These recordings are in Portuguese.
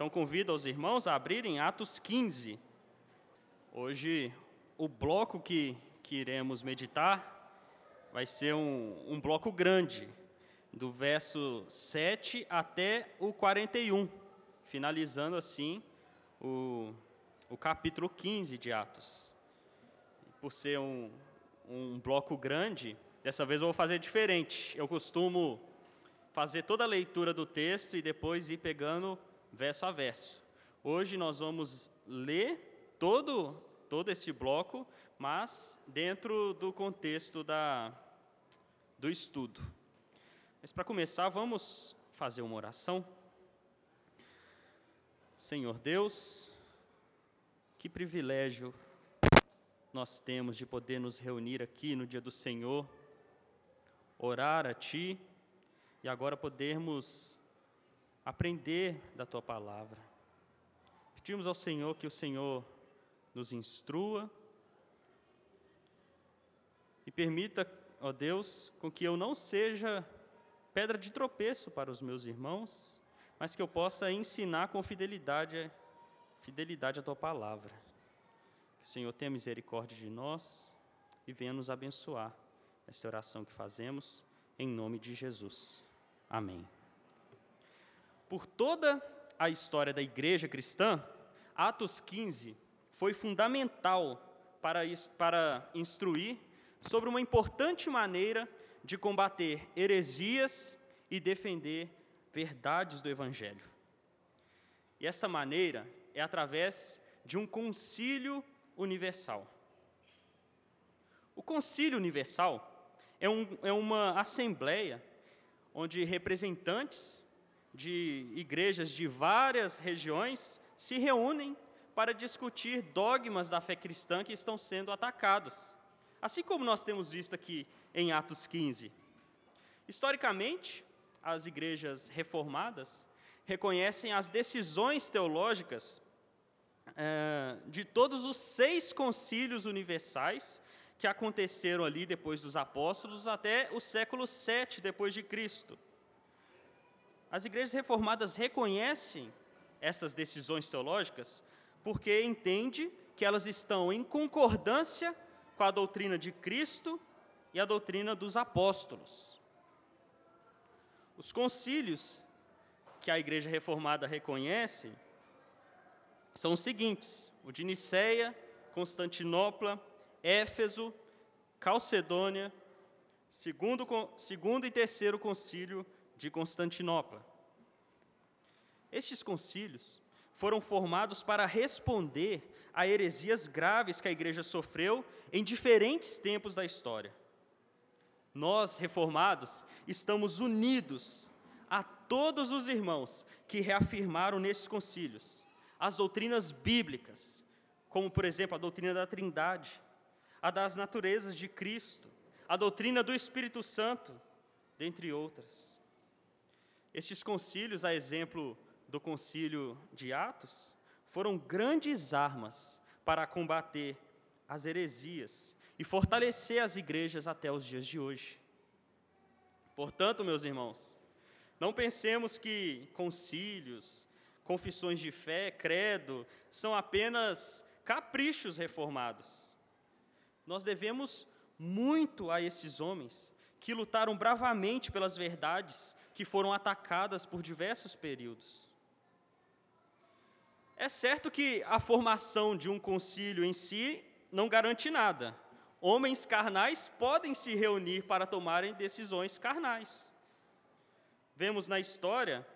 Então convido os irmãos a abrirem Atos 15. Hoje o bloco que, que iremos meditar vai ser um, um bloco grande, do verso 7 até o 41, finalizando assim o, o capítulo 15 de Atos. Por ser um, um bloco grande, dessa vez eu vou fazer diferente. Eu costumo fazer toda a leitura do texto e depois ir pegando verso a verso. Hoje nós vamos ler todo, todo esse bloco, mas dentro do contexto da, do estudo. Mas para começar, vamos fazer uma oração. Senhor Deus, que privilégio nós temos de poder nos reunir aqui no dia do Senhor, orar a Ti e agora podermos aprender da tua palavra. Pedimos ao Senhor que o Senhor nos instrua e permita, ó Deus, com que eu não seja pedra de tropeço para os meus irmãos, mas que eu possa ensinar com fidelidade, fidelidade a tua palavra. Que o Senhor tenha misericórdia de nós e venha nos abençoar. Esta oração que fazemos em nome de Jesus. Amém. Por toda a história da igreja cristã, Atos 15 foi fundamental para, para instruir sobre uma importante maneira de combater heresias e defender verdades do Evangelho. E esta maneira é através de um concílio universal. O concílio universal é, um, é uma assembleia onde representantes de igrejas de várias regiões se reúnem para discutir dogmas da fé cristã que estão sendo atacados, assim como nós temos visto aqui em Atos 15. Historicamente, as igrejas reformadas reconhecem as decisões teológicas é, de todos os seis concílios universais que aconteceram ali depois dos apóstolos até o século 7 depois de Cristo. As igrejas reformadas reconhecem essas decisões teológicas porque entende que elas estão em concordância com a doutrina de Cristo e a doutrina dos apóstolos. Os concílios que a igreja reformada reconhece são os seguintes: o de Nicéia, Constantinopla, Éfeso, Calcedônia, segundo, segundo e terceiro concílio de Constantinopla. Estes concílios foram formados para responder a heresias graves que a igreja sofreu em diferentes tempos da história. Nós, reformados, estamos unidos a todos os irmãos que reafirmaram nesses concílios as doutrinas bíblicas, como, por exemplo, a doutrina da Trindade, a das naturezas de Cristo, a doutrina do Espírito Santo, dentre outras. Estes concílios, a exemplo do concílio de Atos, foram grandes armas para combater as heresias e fortalecer as igrejas até os dias de hoje. Portanto, meus irmãos, não pensemos que concílios, confissões de fé, credo, são apenas caprichos reformados. Nós devemos muito a esses homens que lutaram bravamente pelas verdades que foram atacadas por diversos períodos. É certo que a formação de um concílio em si não garante nada. Homens carnais podem se reunir para tomarem decisões carnais. Vemos na história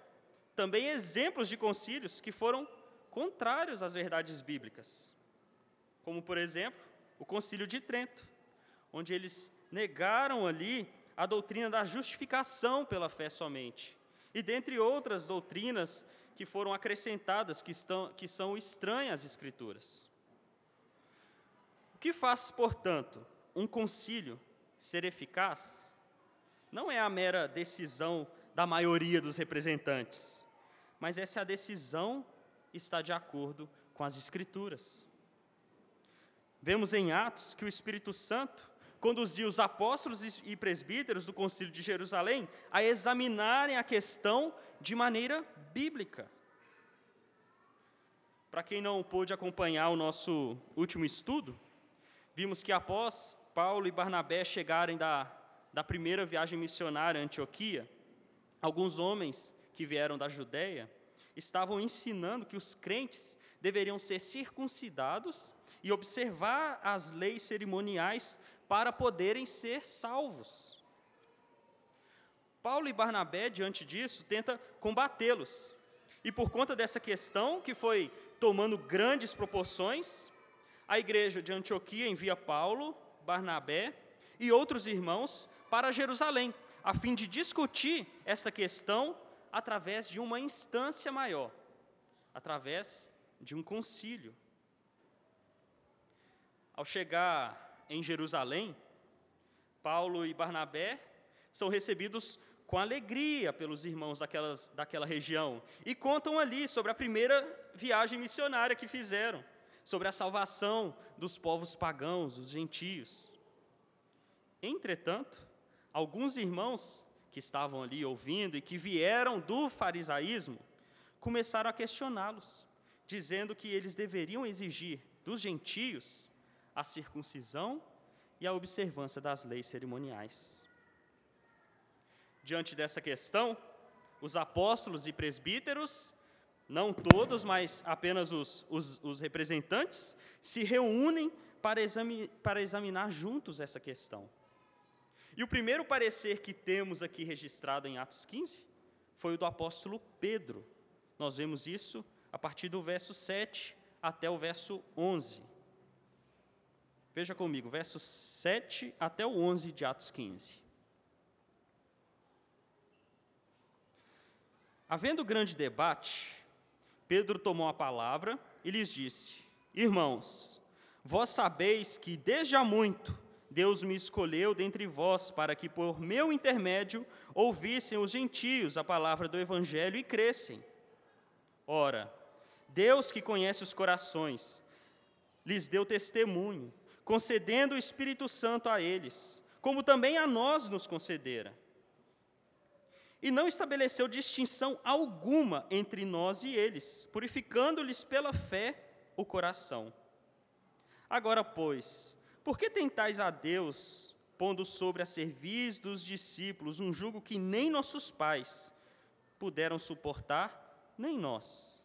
também exemplos de concílios que foram contrários às verdades bíblicas, como, por exemplo, o Concílio de Trento, onde eles negaram ali a doutrina da justificação pela fé somente, e dentre outras doutrinas que foram acrescentadas, que, estão, que são estranhas às Escrituras. O que faz, portanto, um concílio ser eficaz não é a mera decisão da maioria dos representantes, mas essa a decisão está de acordo com as Escrituras. Vemos em Atos que o Espírito Santo conduziu os apóstolos e presbíteros do Concílio de Jerusalém a examinarem a questão de maneira bíblica. Para quem não pôde acompanhar o nosso último estudo, vimos que após Paulo e Barnabé chegarem da, da primeira viagem missionária a Antioquia, alguns homens que vieram da Judéia estavam ensinando que os crentes deveriam ser circuncidados e observar as leis cerimoniais para poderem ser salvos. Paulo e Barnabé, diante disso, tenta combatê-los. E por conta dessa questão, que foi tomando grandes proporções, a igreja de Antioquia envia Paulo, Barnabé e outros irmãos para Jerusalém, a fim de discutir essa questão através de uma instância maior, através de um concílio. Ao chegar em Jerusalém, Paulo e Barnabé são recebidos com alegria pelos irmãos daquelas, daquela região e contam ali sobre a primeira viagem missionária que fizeram, sobre a salvação dos povos pagãos, os gentios. Entretanto, alguns irmãos que estavam ali ouvindo e que vieram do farisaísmo começaram a questioná-los, dizendo que eles deveriam exigir dos gentios a circuncisão e a observância das leis cerimoniais. Diante dessa questão, os apóstolos e presbíteros, não todos, mas apenas os, os, os representantes, se reúnem para, exami para examinar juntos essa questão. E o primeiro parecer que temos aqui registrado em Atos 15 foi o do apóstolo Pedro. Nós vemos isso a partir do verso 7 até o verso 11. Veja comigo, versos 7 até o 11 de Atos 15. Havendo grande debate, Pedro tomou a palavra e lhes disse: Irmãos, vós sabeis que desde há muito Deus me escolheu dentre vós para que por meu intermédio ouvissem os gentios a palavra do evangelho e crescem. Ora, Deus que conhece os corações, lhes deu testemunho concedendo o Espírito Santo a eles, como também a nós nos concedera. E não estabeleceu distinção alguma entre nós e eles, purificando-lhes pela fé o coração. Agora, pois, por que tentais a Deus, pondo sobre a cerviz dos discípulos um jugo que nem nossos pais puderam suportar, nem nós?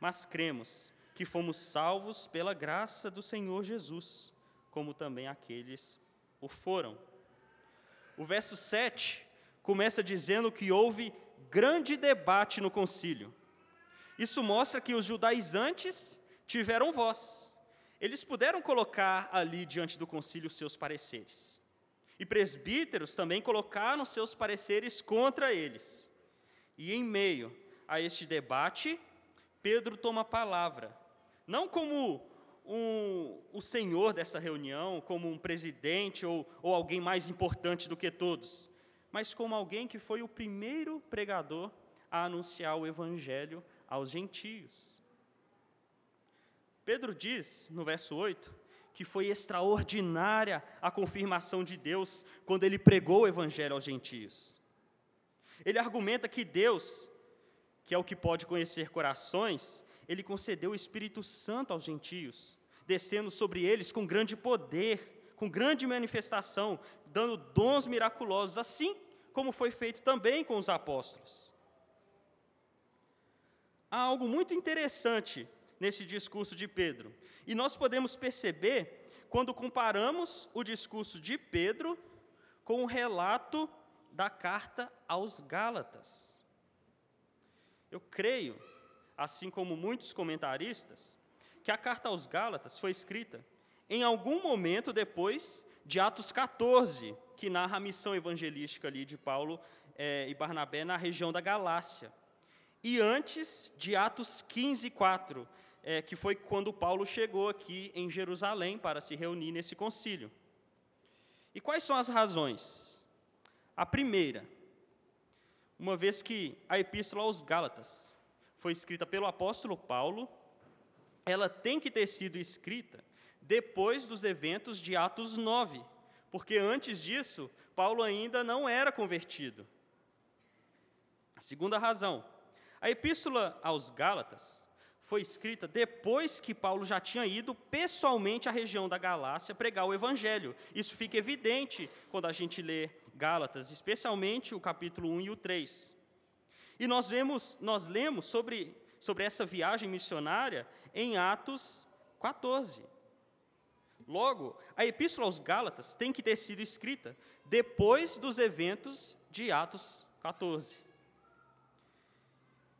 Mas cremos que fomos salvos pela graça do Senhor Jesus, como também aqueles o foram. O verso 7 começa dizendo que houve grande debate no concílio. Isso mostra que os judaizantes tiveram voz. Eles puderam colocar ali diante do concílio seus pareceres. E presbíteros também colocaram seus pareceres contra eles. E em meio a este debate, Pedro toma a palavra não como um, o senhor dessa reunião, como um presidente ou, ou alguém mais importante do que todos, mas como alguém que foi o primeiro pregador a anunciar o evangelho aos gentios. Pedro diz, no verso 8, que foi extraordinária a confirmação de Deus quando ele pregou o evangelho aos gentios. Ele argumenta que Deus, que é o que pode conhecer corações, ele concedeu o Espírito Santo aos gentios, descendo sobre eles com grande poder, com grande manifestação, dando dons miraculosos, assim como foi feito também com os apóstolos. Há algo muito interessante nesse discurso de Pedro, e nós podemos perceber quando comparamos o discurso de Pedro com o relato da carta aos Gálatas. Eu creio assim como muitos comentaristas, que a carta aos Gálatas foi escrita em algum momento depois de Atos 14, que narra a missão evangelística ali de Paulo é, e Barnabé na região da Galácia, e antes de Atos 15, 4, é, que foi quando Paulo chegou aqui em Jerusalém para se reunir nesse concílio. E quais são as razões? A primeira, uma vez que a epístola aos Gálatas foi escrita pelo apóstolo Paulo, ela tem que ter sido escrita depois dos eventos de Atos 9, porque antes disso, Paulo ainda não era convertido. A segunda razão, a epístola aos Gálatas foi escrita depois que Paulo já tinha ido pessoalmente à região da Galácia pregar o evangelho. Isso fica evidente quando a gente lê Gálatas, especialmente o capítulo 1 e o 3. E nós vemos, nós lemos sobre, sobre essa viagem missionária em Atos 14. Logo, a epístola aos Gálatas tem que ter sido escrita depois dos eventos de Atos 14,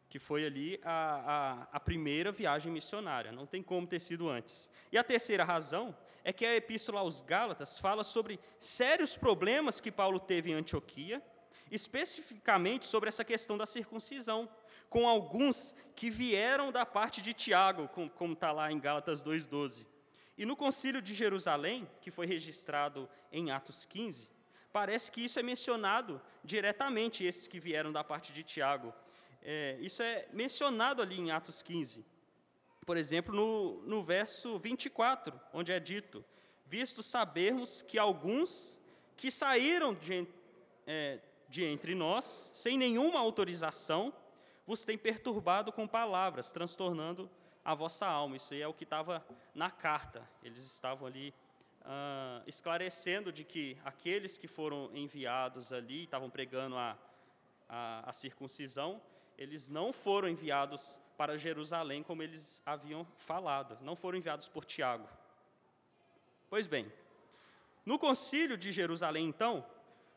que foi ali a, a, a, primeira viagem missionária, não tem como ter sido antes. E a terceira razão é que a epístola aos Gálatas fala sobre sérios problemas que Paulo teve em Antioquia, especificamente sobre essa questão da circuncisão, com alguns que vieram da parte de Tiago, como está lá em Gálatas 2,12. E no concílio de Jerusalém, que foi registrado em Atos 15, parece que isso é mencionado diretamente, esses que vieram da parte de Tiago. É, isso é mencionado ali em Atos 15. Por exemplo, no, no verso 24, onde é dito: Visto sabermos que alguns que saíram de, é, de entre nós, sem nenhuma autorização, vos têm perturbado com palavras, transtornando a vossa alma. Isso aí é o que estava na carta. Eles estavam ali ah, esclarecendo de que aqueles que foram enviados ali, estavam pregando a, a, a circuncisão, eles não foram enviados para Jerusalém como eles haviam falado, não foram enviados por Tiago. Pois bem, no concílio de Jerusalém, então,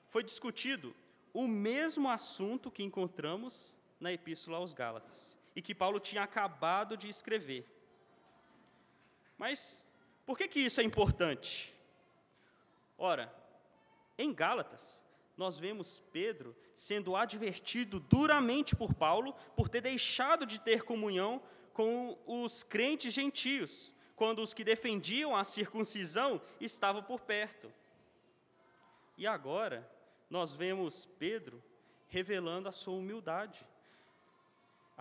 foi discutido o mesmo assunto que encontramos na Epístola aos Gálatas e que Paulo tinha acabado de escrever. Mas por que, que isso é importante? Ora, em Gálatas, nós vemos Pedro sendo advertido duramente por Paulo por ter deixado de ter comunhão com os crentes gentios, quando os que defendiam a circuncisão estavam por perto. E agora, nós vemos Pedro revelando a sua humildade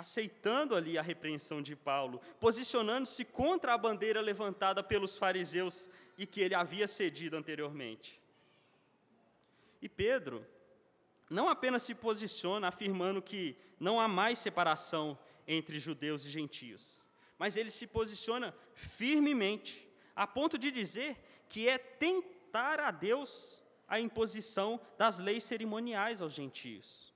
aceitando ali a repreensão de Paulo, posicionando-se contra a bandeira levantada pelos fariseus e que ele havia cedido anteriormente. E Pedro não apenas se posiciona afirmando que não há mais separação entre judeus e gentios, mas ele se posiciona firmemente, a ponto de dizer que é tentar a Deus a imposição das leis cerimoniais aos gentios,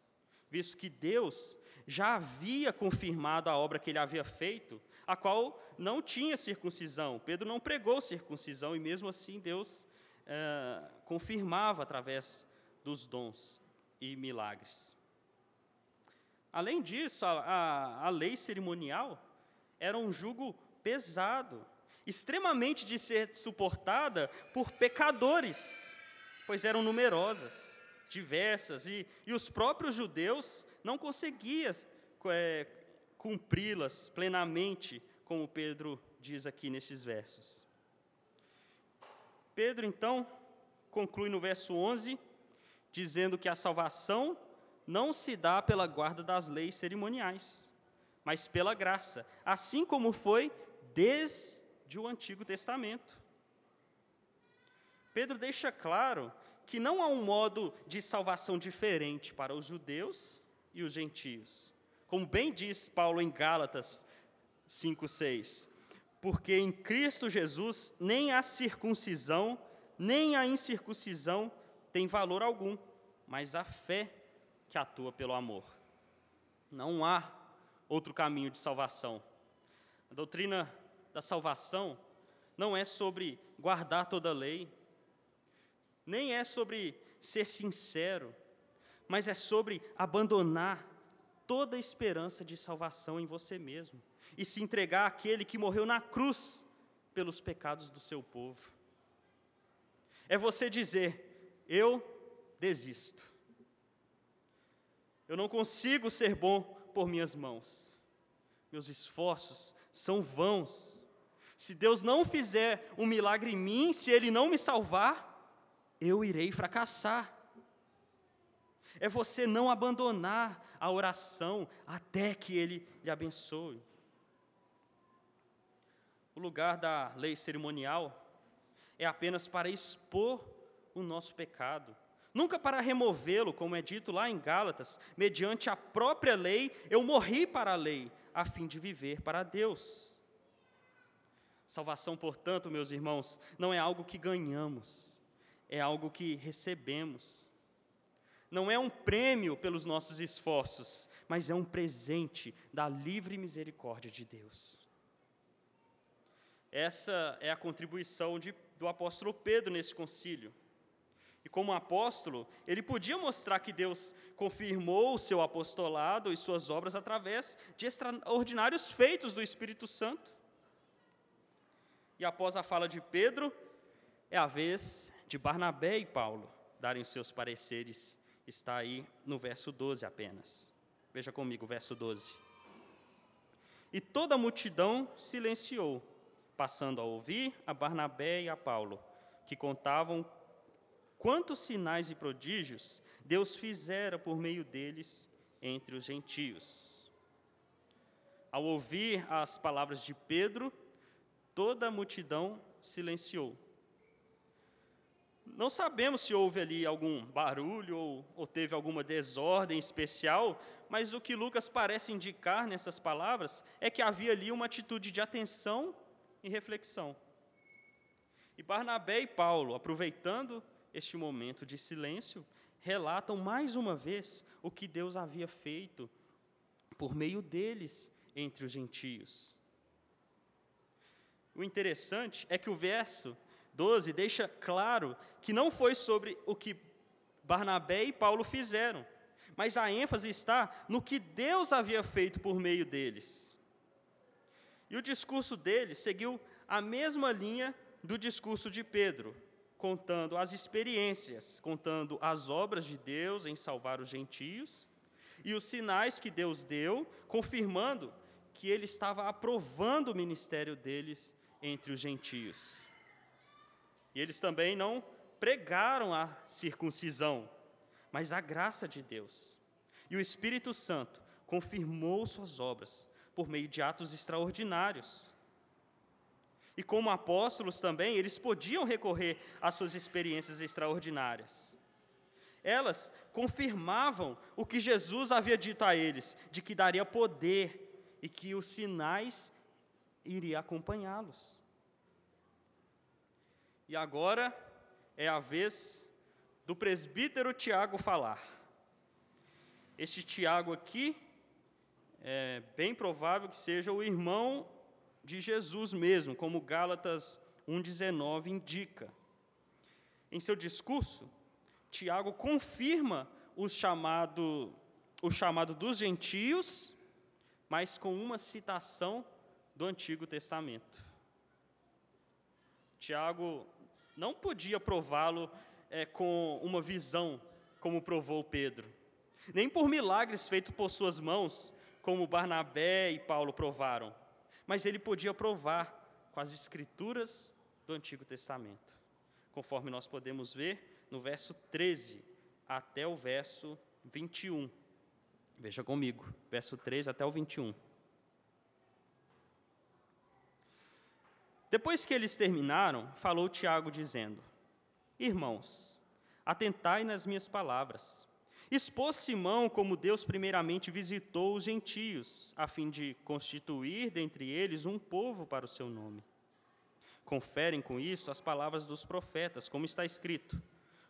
visto que Deus já havia confirmado a obra que ele havia feito, a qual não tinha circuncisão. Pedro não pregou circuncisão e, mesmo assim, Deus é, confirmava através dos dons e milagres. Além disso, a, a, a lei cerimonial era um jugo pesado, extremamente de ser suportada por pecadores, pois eram numerosas, diversas, e, e os próprios judeus não conseguia é, cumpri-las plenamente, como Pedro diz aqui nesses versos. Pedro, então, conclui no verso 11, dizendo que a salvação não se dá pela guarda das leis cerimoniais, mas pela graça, assim como foi desde o Antigo Testamento. Pedro deixa claro que não há um modo de salvação diferente para os judeus e os gentios. Como bem diz Paulo em Gálatas 5:6, porque em Cristo Jesus nem a circuncisão, nem a incircuncisão tem valor algum, mas a fé que atua pelo amor. Não há outro caminho de salvação. A doutrina da salvação não é sobre guardar toda a lei, nem é sobre ser sincero, mas é sobre abandonar toda esperança de salvação em você mesmo e se entregar àquele que morreu na cruz pelos pecados do seu povo. É você dizer: Eu desisto. Eu não consigo ser bom por minhas mãos. Meus esforços são vãos. Se Deus não fizer um milagre em mim, se Ele não me salvar, eu irei fracassar é você não abandonar a oração até que Ele lhe abençoe. O lugar da lei cerimonial é apenas para expor o nosso pecado, nunca para removê-lo, como é dito lá em Gálatas, mediante a própria lei, eu morri para a lei, a fim de viver para Deus. Salvação, portanto, meus irmãos, não é algo que ganhamos, é algo que recebemos. Não é um prêmio pelos nossos esforços, mas é um presente da livre misericórdia de Deus. Essa é a contribuição de, do apóstolo Pedro nesse concílio. E como apóstolo, ele podia mostrar que Deus confirmou o seu apostolado e suas obras através de extraordinários feitos do Espírito Santo. E após a fala de Pedro, é a vez de Barnabé e Paulo darem os seus pareceres. Está aí no verso 12 apenas. Veja comigo, verso 12. E toda a multidão silenciou, passando a ouvir a Barnabé e a Paulo, que contavam quantos sinais e prodígios Deus fizera por meio deles entre os gentios. Ao ouvir as palavras de Pedro, toda a multidão silenciou. Não sabemos se houve ali algum barulho ou, ou, teve alguma desordem especial, mas o que Lucas parece indicar nessas palavras é que havia ali uma atitude de atenção e reflexão. E Barnabé e Paulo, aproveitando este momento de silêncio, relatam mais uma vez o que Deus havia feito por meio deles entre os gentios. O interessante é que o verso 12 deixa claro que não foi sobre o que Barnabé e Paulo fizeram, mas a ênfase está no que Deus havia feito por meio deles. E o discurso deles seguiu a mesma linha do discurso de Pedro, contando as experiências, contando as obras de Deus em salvar os gentios e os sinais que Deus deu, confirmando que ele estava aprovando o ministério deles entre os gentios. E eles também não pregaram a circuncisão, mas a graça de Deus. E o Espírito Santo confirmou suas obras por meio de atos extraordinários. E como apóstolos também, eles podiam recorrer às suas experiências extraordinárias. Elas confirmavam o que Jesus havia dito a eles, de que daria poder e que os sinais iria acompanhá-los. E agora é a vez do presbítero Tiago falar. Este Tiago aqui é bem provável que seja o irmão de Jesus mesmo, como Gálatas 1,19 indica. Em seu discurso, Tiago confirma o chamado, o chamado dos gentios, mas com uma citação do Antigo Testamento. Tiago não podia prová-lo é, com uma visão, como provou Pedro, nem por milagres feitos por suas mãos, como Barnabé e Paulo provaram, mas ele podia provar com as escrituras do Antigo Testamento, conforme nós podemos ver no verso 13 até o verso 21. Veja comigo, verso 13 até o 21. Depois que eles terminaram, falou Tiago, dizendo: Irmãos, atentai nas minhas palavras. Expôs Simão como Deus primeiramente visitou os gentios, a fim de constituir dentre eles um povo para o seu nome. Conferem com isso as palavras dos profetas, como está escrito: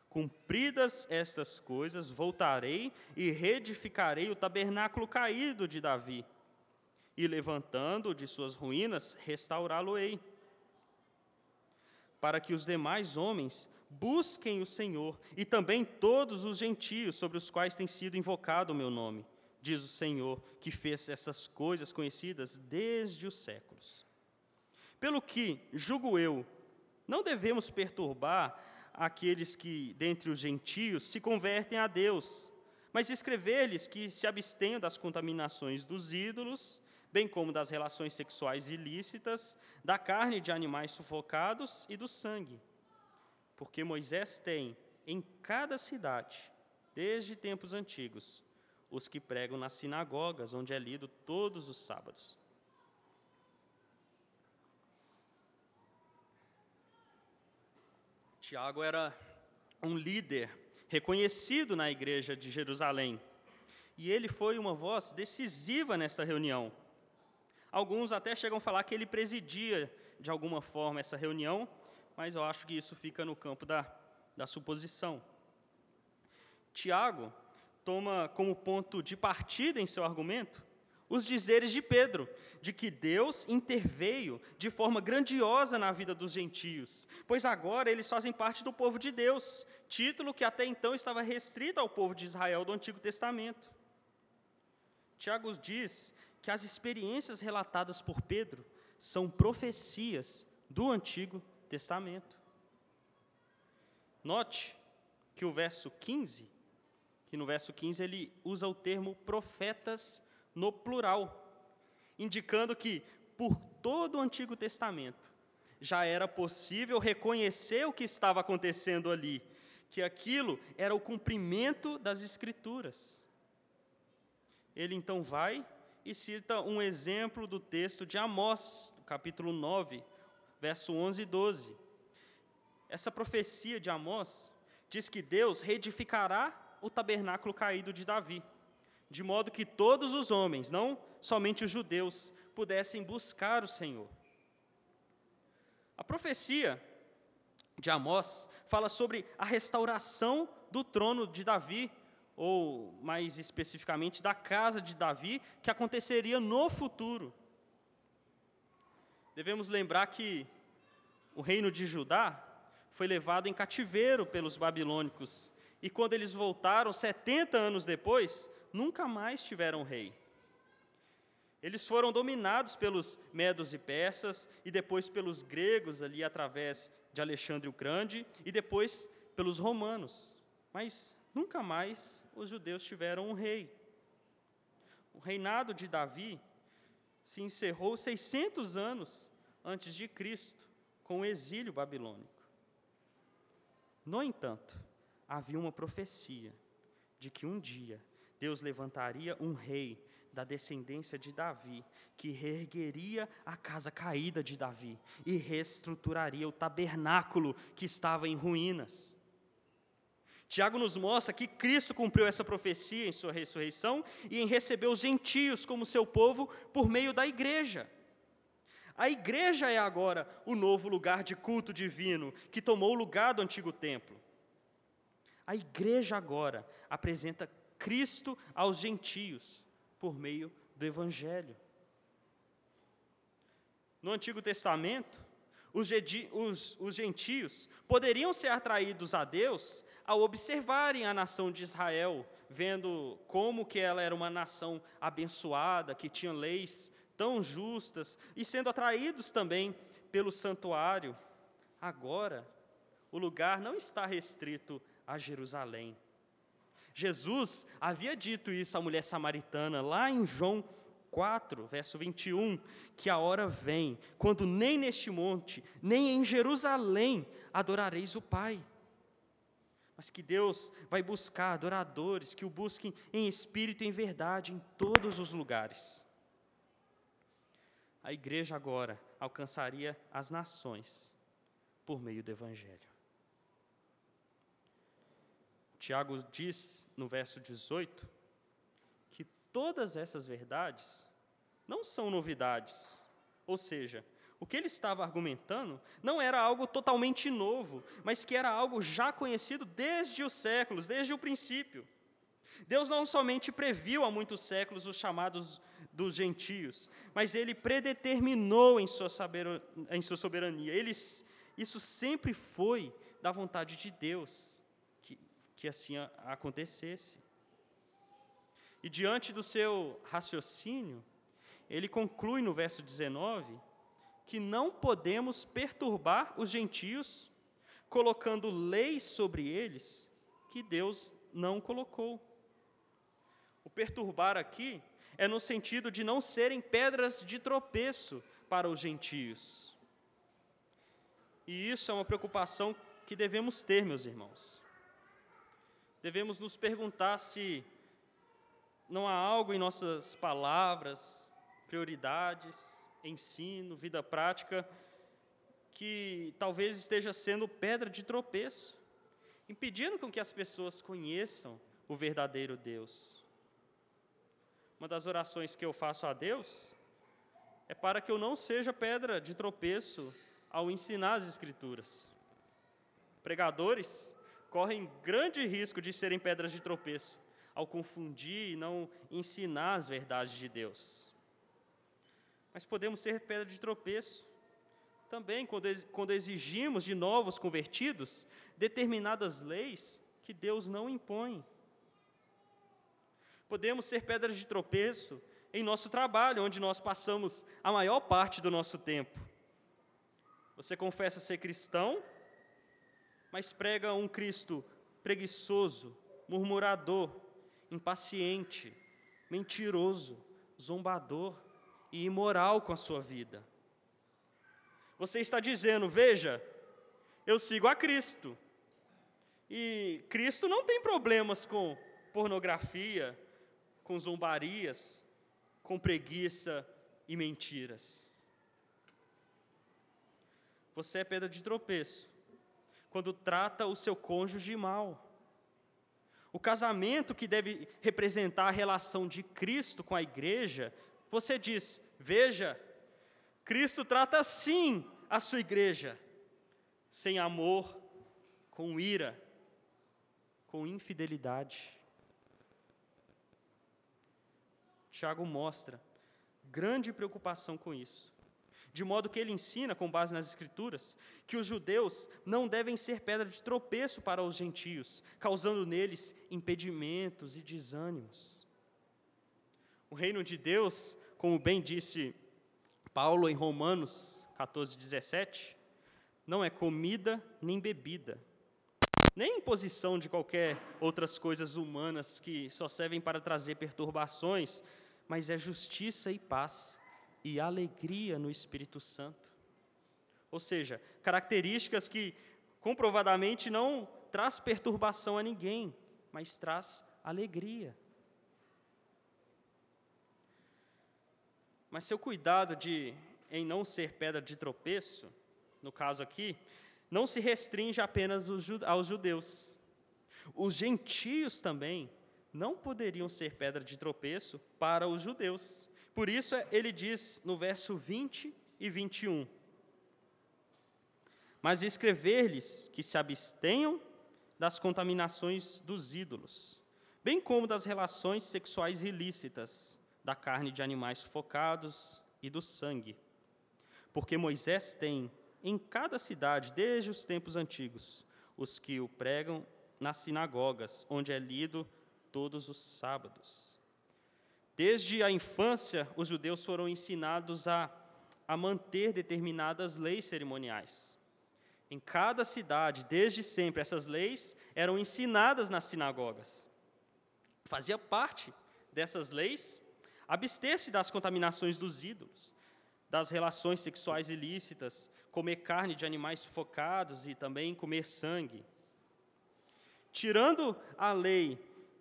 Cumpridas estas coisas, voltarei e reedificarei o tabernáculo caído de Davi, e levantando de suas ruínas, restaurá-lo-ei para que os demais homens busquem o Senhor e também todos os gentios sobre os quais tem sido invocado o meu nome, diz o Senhor, que fez essas coisas conhecidas desde os séculos. Pelo que, julgo eu, não devemos perturbar aqueles que, dentre os gentios, se convertem a Deus, mas escrever-lhes que se abstenham das contaminações dos ídolos bem como das relações sexuais ilícitas, da carne de animais sufocados e do sangue. Porque Moisés tem em cada cidade, desde tempos antigos, os que pregam nas sinagogas, onde é lido todos os sábados. Tiago era um líder reconhecido na igreja de Jerusalém. E ele foi uma voz decisiva nesta reunião Alguns até chegam a falar que ele presidia de alguma forma essa reunião, mas eu acho que isso fica no campo da, da suposição. Tiago toma como ponto de partida em seu argumento os dizeres de Pedro, de que Deus interveio de forma grandiosa na vida dos gentios, pois agora eles fazem parte do povo de Deus, título que até então estava restrito ao povo de Israel do Antigo Testamento. Tiago diz que as experiências relatadas por Pedro são profecias do Antigo Testamento. Note que o verso 15, que no verso 15 ele usa o termo profetas no plural, indicando que por todo o Antigo Testamento já era possível reconhecer o que estava acontecendo ali, que aquilo era o cumprimento das Escrituras. Ele então vai e cita um exemplo do texto de Amós, capítulo 9, verso 11 e 12. Essa profecia de Amós diz que Deus reedificará o tabernáculo caído de Davi de modo que todos os homens, não somente os judeus, pudessem buscar o Senhor. A profecia de Amós fala sobre a restauração do trono de Davi, ou mais especificamente da casa de Davi, que aconteceria no futuro. Devemos lembrar que o reino de Judá foi levado em cativeiro pelos babilônicos, e quando eles voltaram, 70 anos depois, nunca mais tiveram rei. Eles foram dominados pelos medos e persas e depois pelos gregos ali através de Alexandre o Grande e depois pelos romanos. Mas nunca mais os judeus tiveram um rei. O reinado de Davi se encerrou 600 anos antes de Cristo, com o exílio babilônico. No entanto, havia uma profecia de que um dia Deus levantaria um rei da descendência de Davi, que reergueria a casa caída de Davi e reestruturaria o tabernáculo que estava em ruínas. Tiago nos mostra que Cristo cumpriu essa profecia em sua ressurreição e em receber os gentios como seu povo por meio da igreja. A igreja é agora o novo lugar de culto divino que tomou o lugar do antigo templo. A igreja agora apresenta Cristo aos gentios por meio do Evangelho. No Antigo Testamento, os, os, os, gentios poderiam ser atraídos a Deus ao observarem a nação de Israel, vendo como que ela era uma nação abençoada, que tinha leis tão justas, e sendo atraídos também pelo santuário. Agora, o lugar não está restrito a Jerusalém. Jesus havia dito isso à mulher samaritana lá em João 4, verso 21, que a hora vem, quando nem neste monte, nem em Jerusalém adorareis o Pai. Mas que Deus vai buscar adoradores que o busquem em espírito e em verdade em todos os lugares. A igreja agora alcançaria as nações por meio do Evangelho. Tiago diz no verso 18 que todas essas verdades não são novidades. Ou seja, o que ele estava argumentando não era algo totalmente novo, mas que era algo já conhecido desde os séculos, desde o princípio. Deus não somente previu há muitos séculos os chamados dos gentios, mas ele predeterminou em sua, em sua soberania. Eles, isso sempre foi da vontade de Deus que assim acontecesse. E diante do seu raciocínio, ele conclui no verso 19 que não podemos perturbar os gentios colocando leis sobre eles que Deus não colocou. O perturbar aqui é no sentido de não serem pedras de tropeço para os gentios. E isso é uma preocupação que devemos ter, meus irmãos devemos nos perguntar se não há algo em nossas palavras, prioridades, ensino, vida prática, que talvez esteja sendo pedra de tropeço, impedindo com que as pessoas conheçam o verdadeiro Deus. Uma das orações que eu faço a Deus é para que eu não seja pedra de tropeço ao ensinar as Escrituras. Pregadores correm grande risco de serem pedras de tropeço ao confundir e não ensinar as verdades de Deus. Mas podemos ser pedra de tropeço também quando exigimos de novos convertidos determinadas leis que Deus não impõe. Podemos ser pedras de tropeço em nosso trabalho, onde nós passamos a maior parte do nosso tempo. Você confessa ser cristão, mas prega um Cristo preguiçoso, murmurador, impaciente, mentiroso, zombador e imoral com a sua vida. Você está dizendo: veja, eu sigo a Cristo. E Cristo não tem problemas com pornografia, com zombarias, com preguiça e mentiras. Você é pedra de tropeço quando trata o seu cônjuge mal. O casamento que deve representar a relação de Cristo com a igreja, você diz: veja, Cristo trata assim a sua igreja, sem amor, com ira, com infidelidade. Tiago mostra grande preocupação com isso, de modo que ele ensina, com base nas Escrituras, que os judeus não devem ser pedra de tropeço para os gentios, causando neles impedimentos e desânimos. O reino de Deus, como bem disse Paulo em Romanos 14, 17, não é comida nem bebida, nem imposição de qualquer outras coisas humanas que só servem para trazer perturbações, mas é justiça e paz e alegria no Espírito Santo. Ou seja, características que comprovadamente não traz perturbação a ninguém, mas traz alegria. Mas seu cuidado de em não ser pedra de tropeço, no caso aqui, não se restringe apenas aos judeus. Os gentios também não poderiam ser pedra de tropeço para os judeus. Por isso ele diz no verso 20 e 21: Mas escrever-lhes que se abstenham das contaminações dos ídolos, bem como das relações sexuais ilícitas, da carne de animais sufocados e do sangue. Porque Moisés tem em cada cidade, desde os tempos antigos, os que o pregam nas sinagogas, onde é lido todos os sábados. Desde a infância, os judeus foram ensinados a, a manter determinadas leis cerimoniais. Em cada cidade, desde sempre, essas leis eram ensinadas nas sinagogas. Fazia parte dessas leis abster-se das contaminações dos ídolos, das relações sexuais ilícitas, comer carne de animais sufocados e também comer sangue. Tirando a lei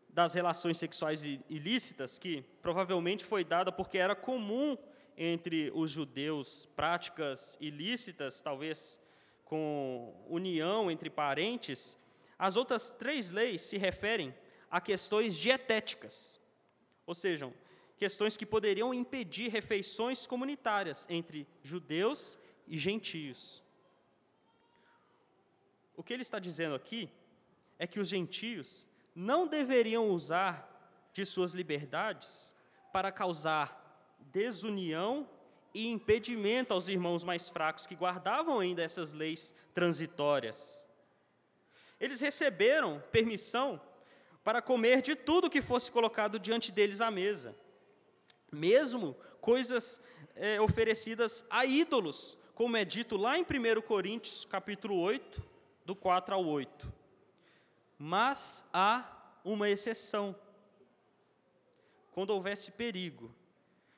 das relações sexuais ilícitas, que provavelmente foi dada porque era comum entre os judeus práticas ilícitas, talvez com união entre parentes, as outras três leis se referem a questões dietéticas, ou seja, questões que poderiam impedir refeições comunitárias entre judeus e gentios. O que ele está dizendo aqui é que os gentios não deveriam usar de suas liberdades para causar desunião e impedimento aos irmãos mais fracos que guardavam ainda essas leis transitórias. Eles receberam permissão para comer de tudo que fosse colocado diante deles à mesa mesmo coisas é, oferecidas a ídolos, como é dito lá em 1 Coríntios, capítulo 8, do 4 ao 8. Mas há uma exceção. Quando houvesse perigo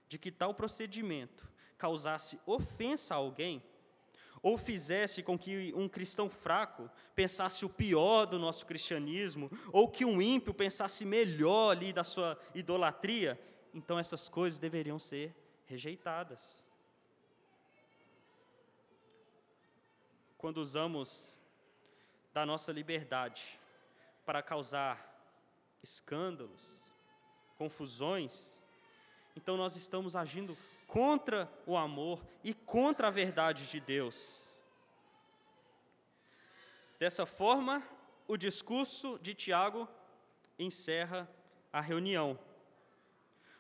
de que tal procedimento causasse ofensa a alguém, ou fizesse com que um cristão fraco pensasse o pior do nosso cristianismo, ou que um ímpio pensasse melhor ali da sua idolatria, então essas coisas deveriam ser rejeitadas. Quando usamos da nossa liberdade para causar escândalos, confusões, então nós estamos agindo contra o amor e contra a verdade de Deus. Dessa forma, o discurso de Tiago encerra a reunião.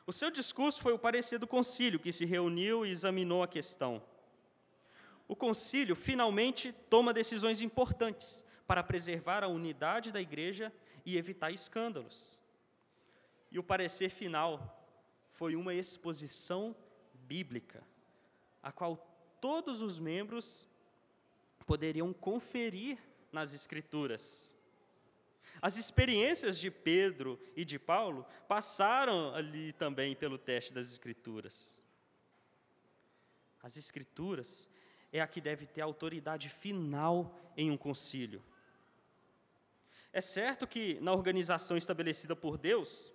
O seu discurso foi o parecer do concílio, que se reuniu e examinou a questão. O concílio finalmente toma decisões importantes para preservar a unidade da igreja e evitar escândalos. E o parecer final foi uma exposição bíblica, a qual todos os membros poderiam conferir nas Escrituras. As experiências de Pedro e de Paulo passaram ali também pelo teste das Escrituras. As Escrituras é a que deve ter autoridade final em um concílio. É certo que, na organização estabelecida por Deus,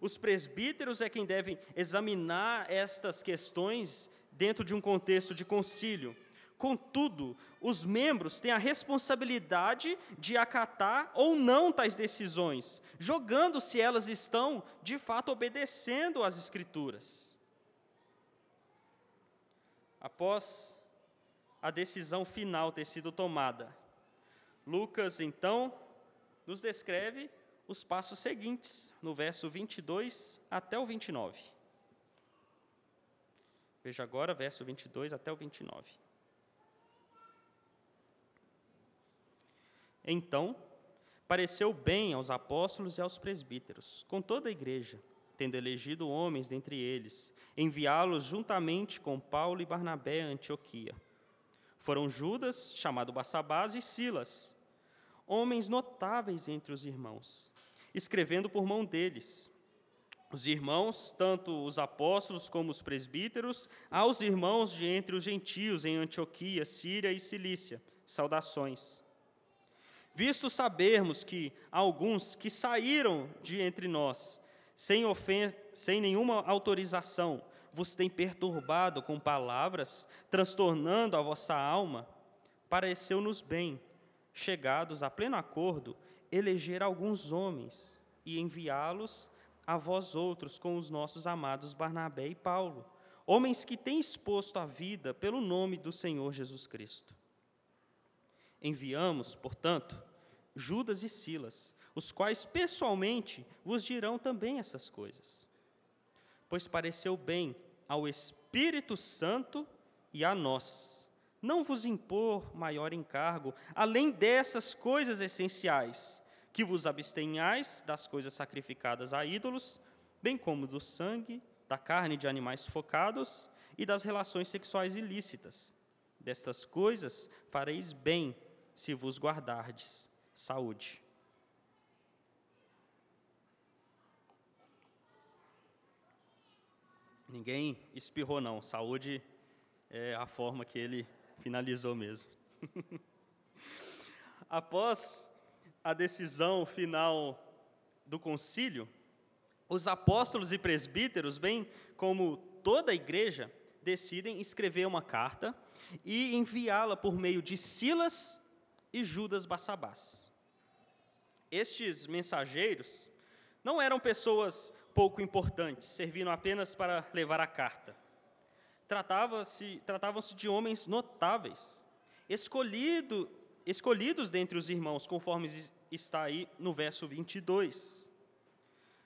os presbíteros é quem devem examinar estas questões dentro de um contexto de concílio. Contudo, os membros têm a responsabilidade de acatar ou não tais decisões, jogando se elas estão de fato obedecendo às Escrituras. Após a decisão final ter sido tomada, Lucas então nos descreve os passos seguintes, no verso 22 até o 29. Veja agora, verso 22 até o 29. Então, pareceu bem aos apóstolos e aos presbíteros, com toda a igreja, tendo elegido homens dentre eles, enviá-los juntamente com Paulo e Barnabé a Antioquia. Foram Judas, chamado Barsabás, e Silas, homens notáveis entre os irmãos, escrevendo por mão deles. Os irmãos, tanto os apóstolos como os presbíteros, aos irmãos de entre os gentios em Antioquia, Síria e Cilícia, saudações. Visto sabermos que alguns que saíram de entre nós, sem, sem nenhuma autorização, vos têm perturbado com palavras, transtornando a vossa alma, pareceu-nos bem chegados a pleno acordo, eleger alguns homens e enviá-los a vós outros com os nossos amados Barnabé e Paulo, homens que têm exposto a vida pelo nome do Senhor Jesus Cristo. Enviamos, portanto, Judas e Silas, os quais pessoalmente vos dirão também essas coisas. Pois pareceu bem ao Espírito Santo e a nós não vos impor maior encargo, além dessas coisas essenciais, que vos abstenhais das coisas sacrificadas a ídolos, bem como do sangue, da carne de animais focados e das relações sexuais ilícitas. Destas coisas fareis bem se vos guardardes. Saúde. Ninguém espirrou, não. Saúde é a forma que ele finalizou mesmo. Após a decisão final do concílio, os apóstolos e presbíteros, bem como toda a igreja, decidem escrever uma carta e enviá-la por meio de Silas e Judas Bassabás. Estes mensageiros não eram pessoas pouco importantes, servindo apenas para levar a carta tratava-se tratavam-se de homens notáveis, escolhido, escolhidos dentre os irmãos, conforme está aí no verso 22.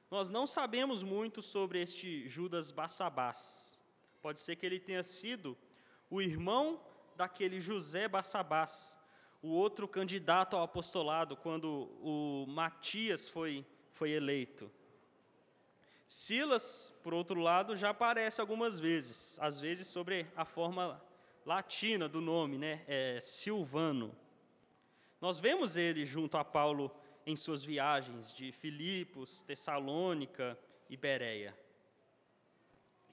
Nós não sabemos muito sobre este Judas Bassabás. Pode ser que ele tenha sido o irmão daquele José Bassabás, o outro candidato ao apostolado quando o Matias foi, foi eleito. Silas, por outro lado, já aparece algumas vezes, às vezes sobre a forma latina do nome, né? É Silvano. Nós vemos ele junto a Paulo em suas viagens de Filipos, Tessalônica e Bereia.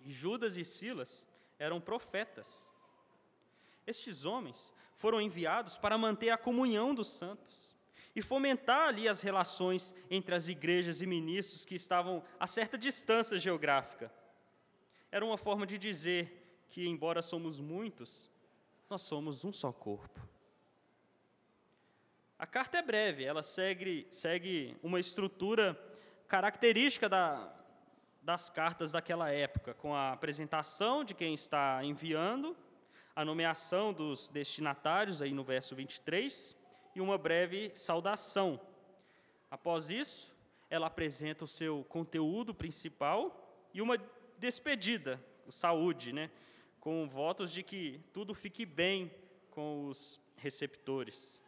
Judas e Silas eram profetas. Estes homens foram enviados para manter a comunhão dos santos e fomentar ali as relações entre as igrejas e ministros que estavam a certa distância geográfica. Era uma forma de dizer que, embora somos muitos, nós somos um só corpo. A carta é breve, ela segue, segue uma estrutura característica da, das cartas daquela época, com a apresentação de quem está enviando, a nomeação dos destinatários, aí no verso 23, e uma breve saudação. Após isso, ela apresenta o seu conteúdo principal e uma despedida, saúde, né, com votos de que tudo fique bem com os receptores.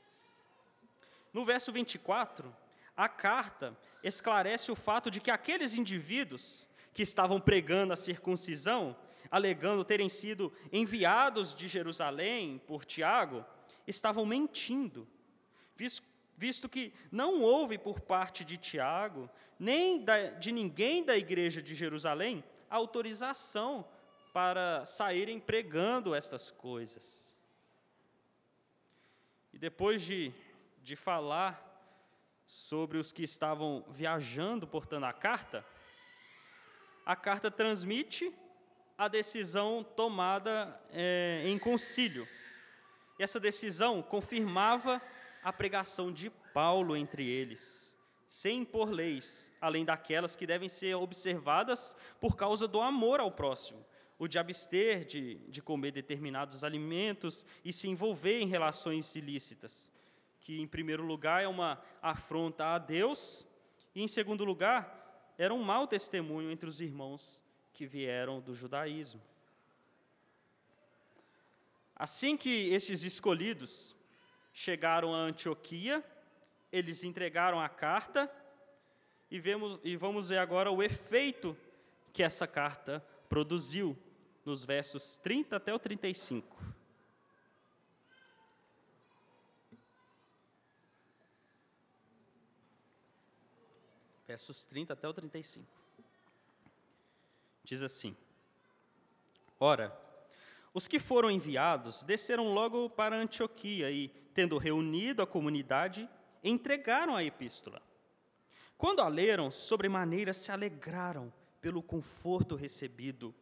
No verso 24, a carta esclarece o fato de que aqueles indivíduos que estavam pregando a circuncisão, alegando terem sido enviados de Jerusalém por Tiago, estavam mentindo, visto que não houve por parte de Tiago, nem de ninguém da igreja de Jerusalém, autorização para saírem pregando estas coisas. E depois de, de falar sobre os que estavam viajando portando a carta, a carta transmite a decisão tomada é, em concílio. E essa decisão confirmava a pregação de Paulo entre eles, sem impor leis, além daquelas que devem ser observadas por causa do amor ao próximo, o de abster de, de comer determinados alimentos e se envolver em relações ilícitas que, em primeiro lugar, é uma afronta a Deus, e, em segundo lugar, era um mau testemunho entre os irmãos que vieram do judaísmo. Assim que estes escolhidos chegaram a Antioquia, eles entregaram a carta, e, vemos, e vamos ver agora o efeito que essa carta produziu, nos versos 30 até o 35. versos 30 até o 35. Diz assim: Ora, os que foram enviados desceram logo para Antioquia e, tendo reunido a comunidade, entregaram a epístola. Quando a leram, sobremaneira se alegraram pelo conforto recebido.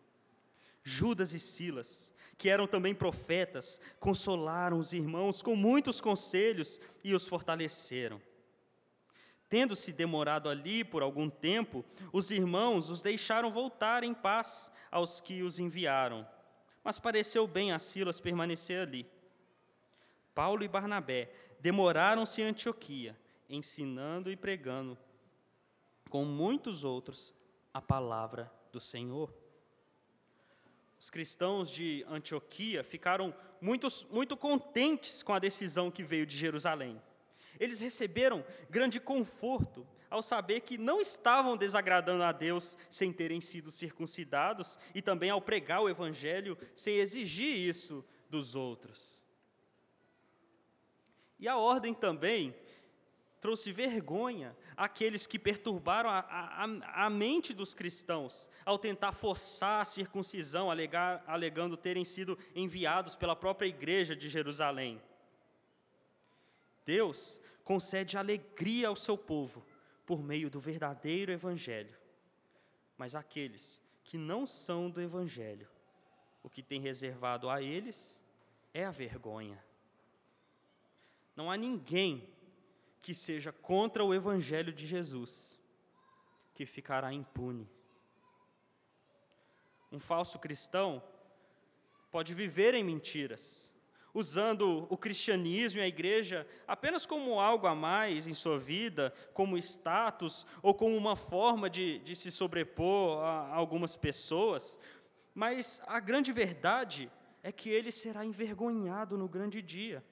Judas e Silas, que eram também profetas, consolaram os irmãos com muitos conselhos e os fortaleceram. Tendo-se demorado ali por algum tempo, os irmãos os deixaram voltar em paz aos que os enviaram. Mas pareceu bem a Silas permanecer ali. Paulo e Barnabé demoraram-se em Antioquia, ensinando e pregando, com muitos outros, a palavra do Senhor. Os cristãos de Antioquia ficaram muito, muito contentes com a decisão que veio de Jerusalém. Eles receberam grande conforto ao saber que não estavam desagradando a Deus sem terem sido circuncidados e também ao pregar o Evangelho sem exigir isso dos outros. E a ordem também trouxe vergonha àqueles que perturbaram a, a, a, mente dos cristãos ao tentar forçar a circuncisão, alegar, alegando terem sido enviados pela própria igreja de Jerusalém. Deus concede alegria ao seu povo por meio do verdadeiro Evangelho. Mas aqueles que não são do Evangelho, o que tem reservado a eles é a vergonha. Não há ninguém que seja contra o Evangelho de Jesus que ficará impune. Um falso cristão pode viver em mentiras, usando o cristianismo e a igreja apenas como algo a mais em sua vida, como status ou como uma forma de, de se sobrepor a algumas pessoas, mas a grande verdade é que ele será envergonhado no grande dia,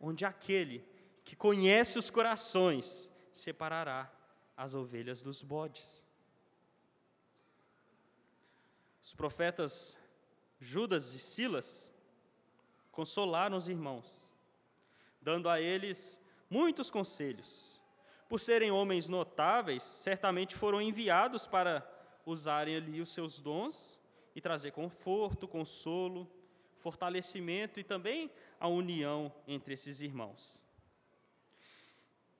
onde aquele que conhece os corações separará as ovelhas dos bodes. Os profetas Judas e Silas consolaram os irmãos, dando a eles muitos conselhos. Por serem homens notáveis, certamente foram enviados para usarem ali os seus dons e trazer conforto, consolo, fortalecimento e também a união entre esses irmãos.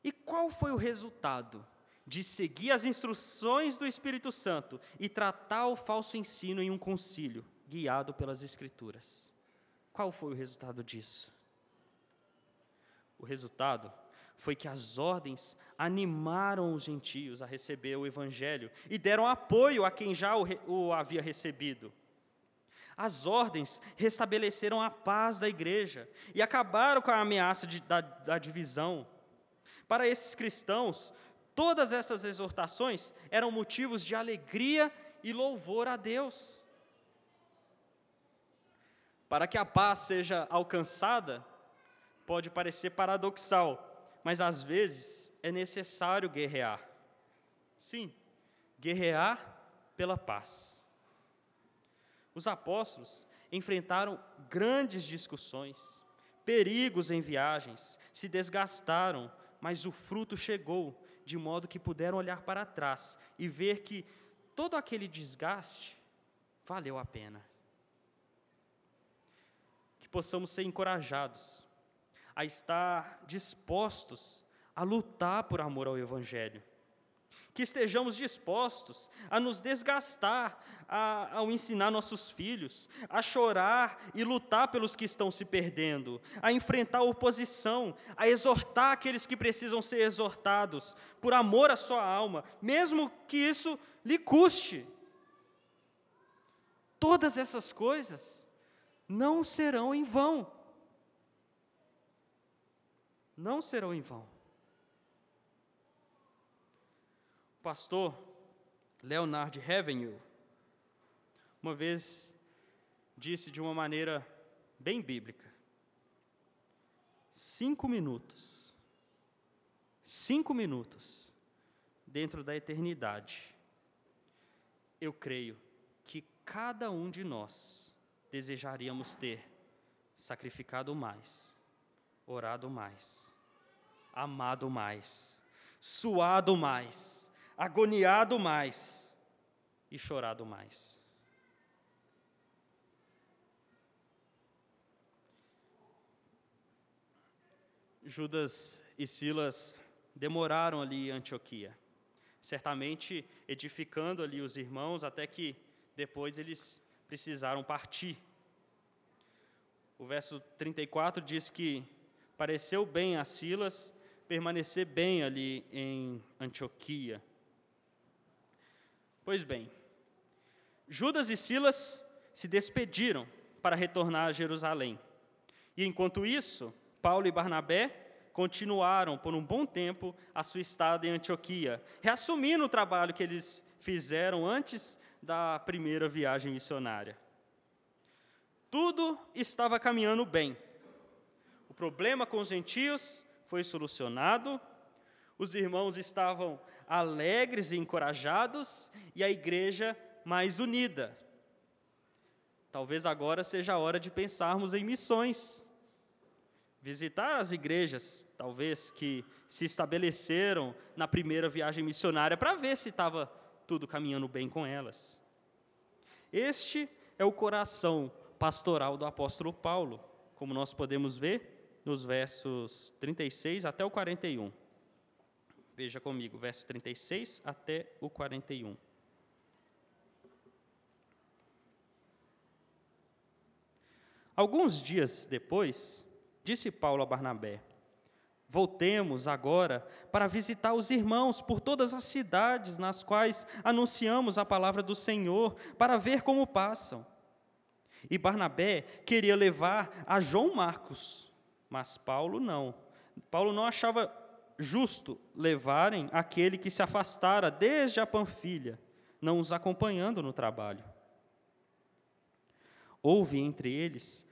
E qual foi o resultado de seguir as instruções do Espírito Santo e tratar o falso ensino em um concílio, guiado pelas Escrituras? Qual foi o resultado disso? O resultado foi que as ordens animaram os gentios a receber o Evangelho e deram apoio a quem já o, o havia recebido. As ordens restabeleceram a paz da igreja e acabaram com a ameaça de, da, da divisão. Para esses cristãos, todas essas exortações eram motivos de alegria e louvor a Deus. Para que a paz seja alcançada, pode parecer paradoxal, mas às vezes é necessário guerrear. Sim, guerrear pela paz. Os apóstolos enfrentaram grandes discussões, perigos em viagens, se desgastaram, mas o fruto chegou, de modo que puderam olhar para trás e ver que todo aquele desgaste valeu a pena. Possamos ser encorajados a estar dispostos a lutar por amor ao Evangelho. Que estejamos dispostos a nos desgastar a, ao ensinar nossos filhos, a chorar e lutar pelos que estão se perdendo, a enfrentar a oposição, a exortar aqueles que precisam ser exortados, por amor à sua alma, mesmo que isso lhe custe. Todas essas coisas não serão em vão. Não serão em vão. pastor Leonard Ravenhill, uma vez disse de uma maneira bem bíblica: cinco minutos, cinco minutos dentro da eternidade, eu creio que cada um de nós desejaríamos ter sacrificado mais, orado mais, amado mais, suado mais agoniado mais e chorado mais. Judas e Silas demoraram ali em Antioquia, certamente edificando ali os irmãos, até que depois eles precisaram partir. O verso 34 diz que pareceu bem a Silas permanecer bem ali em Antioquia. Pois bem, Judas e Silas se despediram para retornar a Jerusalém. E enquanto isso, Paulo e Barnabé continuaram por um bom tempo a sua estada em Antioquia, reassumindo o trabalho que eles fizeram antes da primeira viagem missionária. Tudo estava caminhando bem. O problema com os gentios foi solucionado, os irmãos estavam alegres e encorajados e a igreja mais unida. Talvez agora seja a hora de pensarmos em missões. Visitar as igrejas, talvez que se estabeleceram na primeira viagem missionária, para ver se estava tudo caminhando bem com elas. Este é o coração pastoral do apóstolo Paulo, como nós podemos ver nos versos 36 até o 41. Veja comigo, verso 36 até o 41. Alguns dias depois, disse Paulo a Barnabé: Voltemos agora para visitar os irmãos por todas as cidades nas quais anunciamos a palavra do Senhor, para ver como passam. E Barnabé queria levar a João Marcos, mas Paulo não. Paulo não achava justo levarem aquele que se afastara desde a Panfilha, não os acompanhando no trabalho. Houve entre eles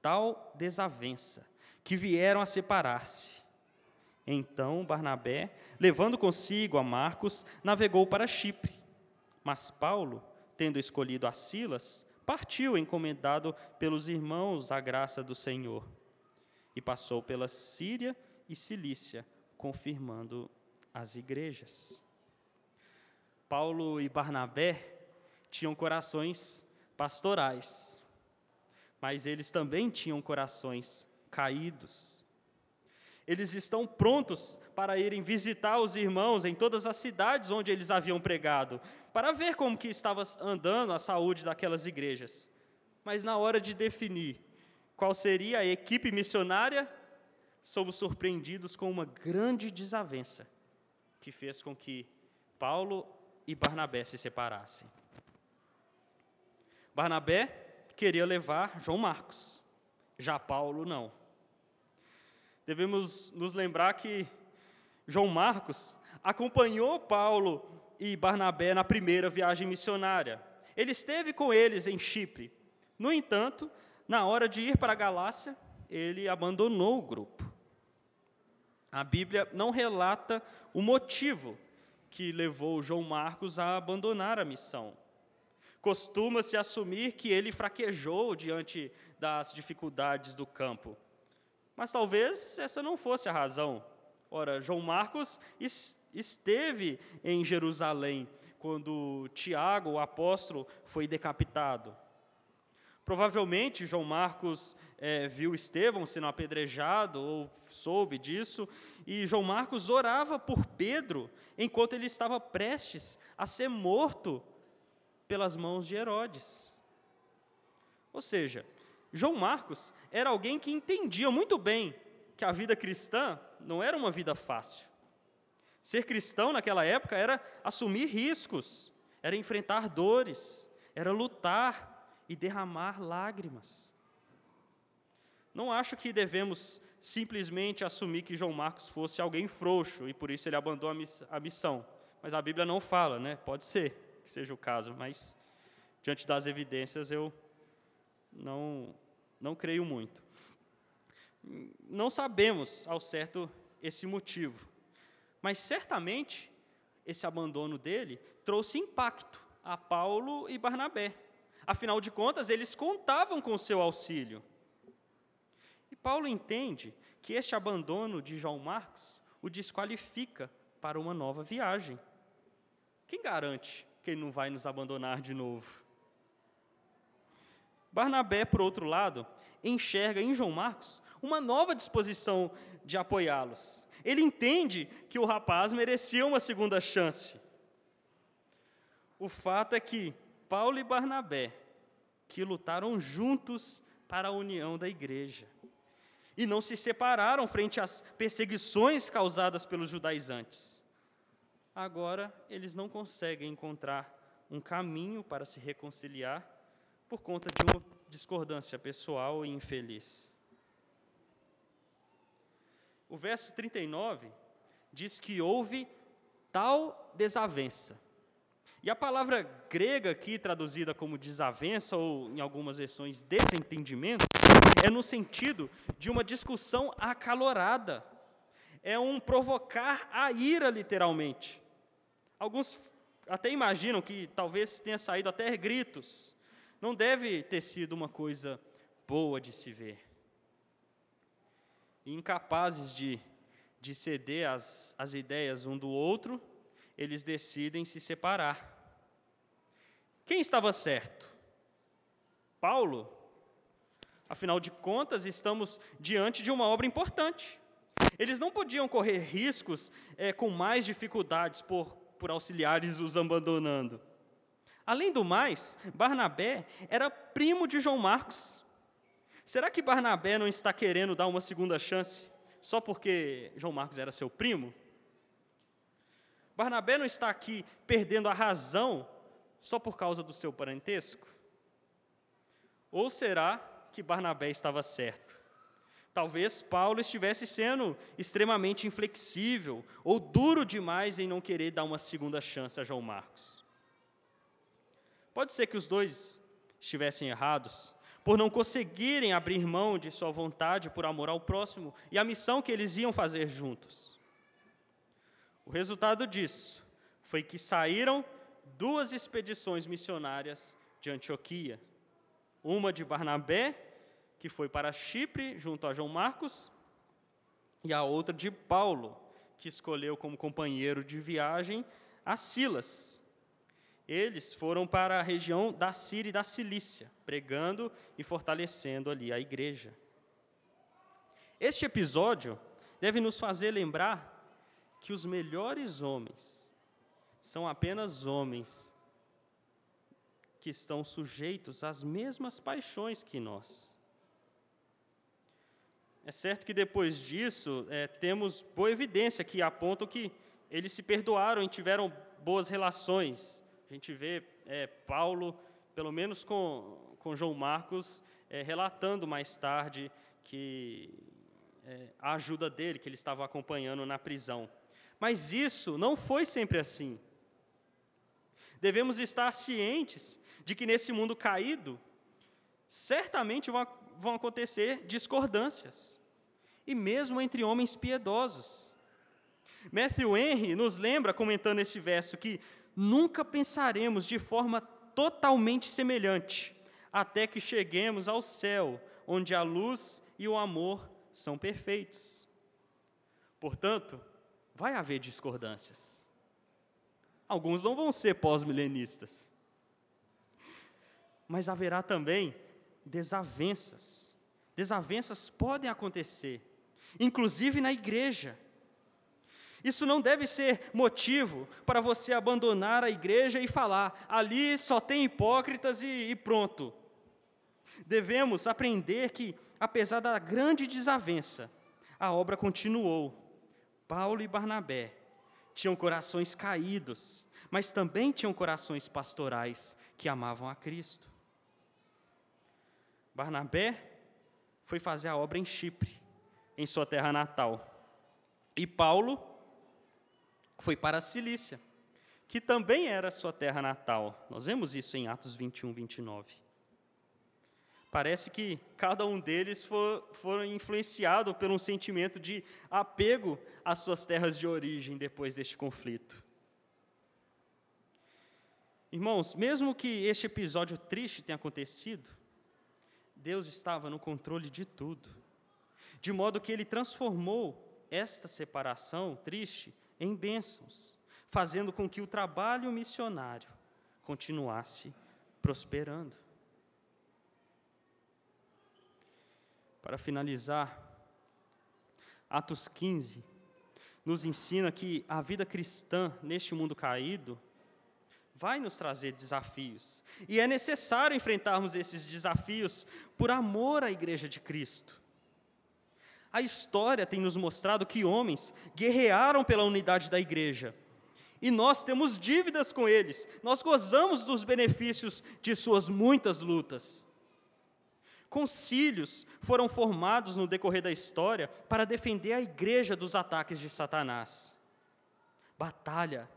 tal desavença que vieram a separar-se. Então Barnabé, levando consigo a Marcos, navegou para Chipre. Mas Paulo, tendo escolhido a Silas, partiu encomendado pelos irmãos à graça do Senhor e passou pela Síria e Cilícia, confirmando as igrejas. Paulo e Barnabé tinham corações pastorais, mas eles também tinham corações caídos. Eles estão prontos para irem visitar os irmãos em todas as cidades onde eles haviam pregado, para ver como que estava andando a saúde daquelas igrejas. Mas na hora de definir qual seria a equipe missionária, somos surpreendidos com uma grande desavença que fez com que Paulo e Barnabé se separassem. Barnabé queria levar João Marcos, já Paulo não. Devemos nos lembrar que João Marcos acompanhou Paulo e Barnabé na primeira viagem missionária. Ele esteve com eles em Chipre. No entanto, na hora de ir para a Galácia, ele abandonou o grupo. A Bíblia não relata o motivo que levou João Marcos a abandonar a missão. Costuma-se assumir que ele fraquejou diante das dificuldades do campo. Mas talvez essa não fosse a razão. Ora, João Marcos esteve em Jerusalém quando Tiago, o apóstolo, foi decapitado. Provavelmente João Marcos é, viu Estevão sendo apedrejado, ou soube disso, e João Marcos orava por Pedro enquanto ele estava prestes a ser morto pelas mãos de Herodes. Ou seja, João Marcos era alguém que entendia muito bem que a vida cristã não era uma vida fácil. Ser cristão naquela época era assumir riscos, era enfrentar dores, era lutar e derramar lágrimas. Não acho que devemos simplesmente assumir que João Marcos fosse alguém frouxo e por isso ele abandonou a missão. Mas a Bíblia não fala, né? Pode ser que seja o caso, mas diante das evidências eu não não creio muito. Não sabemos ao certo esse motivo, mas certamente esse abandono dele trouxe impacto a Paulo e Barnabé. Afinal de contas, eles contavam com seu auxílio. E Paulo entende que este abandono de João Marcos o desqualifica para uma nova viagem. Quem garante que ele não vai nos abandonar de novo? Barnabé, por outro lado, enxerga em João Marcos uma nova disposição de apoiá-los. Ele entende que o rapaz merecia uma segunda chance. O fato é que Paulo e Barnabé, que lutaram juntos para a união da igreja, e não se separaram frente às perseguições causadas pelos judaizantes. Agora, eles não conseguem encontrar um caminho para se reconciliar por conta de uma discordância pessoal e infeliz. O verso 39 diz que houve tal desavença. E a palavra grega aqui, traduzida como desavença, ou em algumas versões desentendimento, é no sentido de uma discussão acalorada. É um provocar a ira, literalmente. Alguns até imaginam que talvez tenha saído até gritos. Não deve ter sido uma coisa boa de se ver. incapazes de, de ceder às, às ideias um do outro, eles decidem se separar. Quem estava certo? Paulo? Afinal de contas, estamos diante de uma obra importante. Eles não podiam correr riscos é, com mais dificuldades por, por auxiliares os abandonando. Além do mais, Barnabé era primo de João Marcos. Será que Barnabé não está querendo dar uma segunda chance só porque João Marcos era seu primo? Barnabé não está aqui perdendo a razão só por causa do seu parentesco? Ou será que Barnabé estava certo? Talvez Paulo estivesse sendo extremamente inflexível ou duro demais em não querer dar uma segunda chance a João Marcos. Pode ser que os dois estivessem errados, por não conseguirem abrir mão de sua vontade por amor ao próximo e a missão que eles iam fazer juntos. O resultado disso foi que saíram duas expedições missionárias de Antioquia. Uma de Barnabé, que foi para Chipre, junto a João Marcos, e a outra de Paulo, que escolheu como companheiro de viagem a Silas, eles foram para a região da Síria e da Cilícia, pregando e fortalecendo ali a igreja. Este episódio deve nos fazer lembrar que os melhores homens são apenas homens que estão sujeitos às mesmas paixões que nós. É certo que depois disso, é, temos boa evidência que aponta que eles se perdoaram e tiveram boas relações. A gente vê é, Paulo, pelo menos com, com João Marcos, é, relatando mais tarde que é, a ajuda dele, que ele estava acompanhando na prisão. Mas isso não foi sempre assim. Devemos estar cientes de que nesse mundo caído, certamente vão, vão acontecer discordâncias, e mesmo entre homens piedosos. Matthew Henry nos lembra, comentando esse verso, que nunca pensaremos de forma totalmente semelhante, até que cheguemos ao céu, onde a luz e o amor são perfeitos. Portanto, vai haver discordâncias. Alguns não vão ser pós-milenistas mas haverá também desavenças. Desavenças podem acontecer, inclusive na igreja. Isso não deve ser motivo para você abandonar a igreja e falar, ali só tem hipócritas e, e pronto. Devemos aprender que, apesar da grande desavença, a obra continuou. Paulo e Barnabé tinham corações caídos, mas também tinham corações pastorais que amavam a Cristo. Barnabé foi fazer a obra em Chipre, em sua terra natal. E Paulo foi para a Cilícia, que também era sua terra natal. Nós vemos isso em Atos 21, 29. Parece que cada um deles for, foram influenciado por um sentimento de apego às suas terras de origem depois deste conflito. Irmãos, mesmo que este episódio triste tenha acontecido, Deus estava no controle de tudo, de modo que ele transformou esta separação triste em bênçãos, fazendo com que o trabalho missionário continuasse prosperando. Para finalizar, Atos 15 nos ensina que a vida cristã neste mundo caído vai nos trazer desafios. E é necessário enfrentarmos esses desafios por amor à Igreja de Cristo. A história tem nos mostrado que homens guerrearam pela unidade da igreja. E nós temos dívidas com eles, nós gozamos dos benefícios de suas muitas lutas. Concílios foram formados no decorrer da história para defender a igreja dos ataques de Satanás. Batalha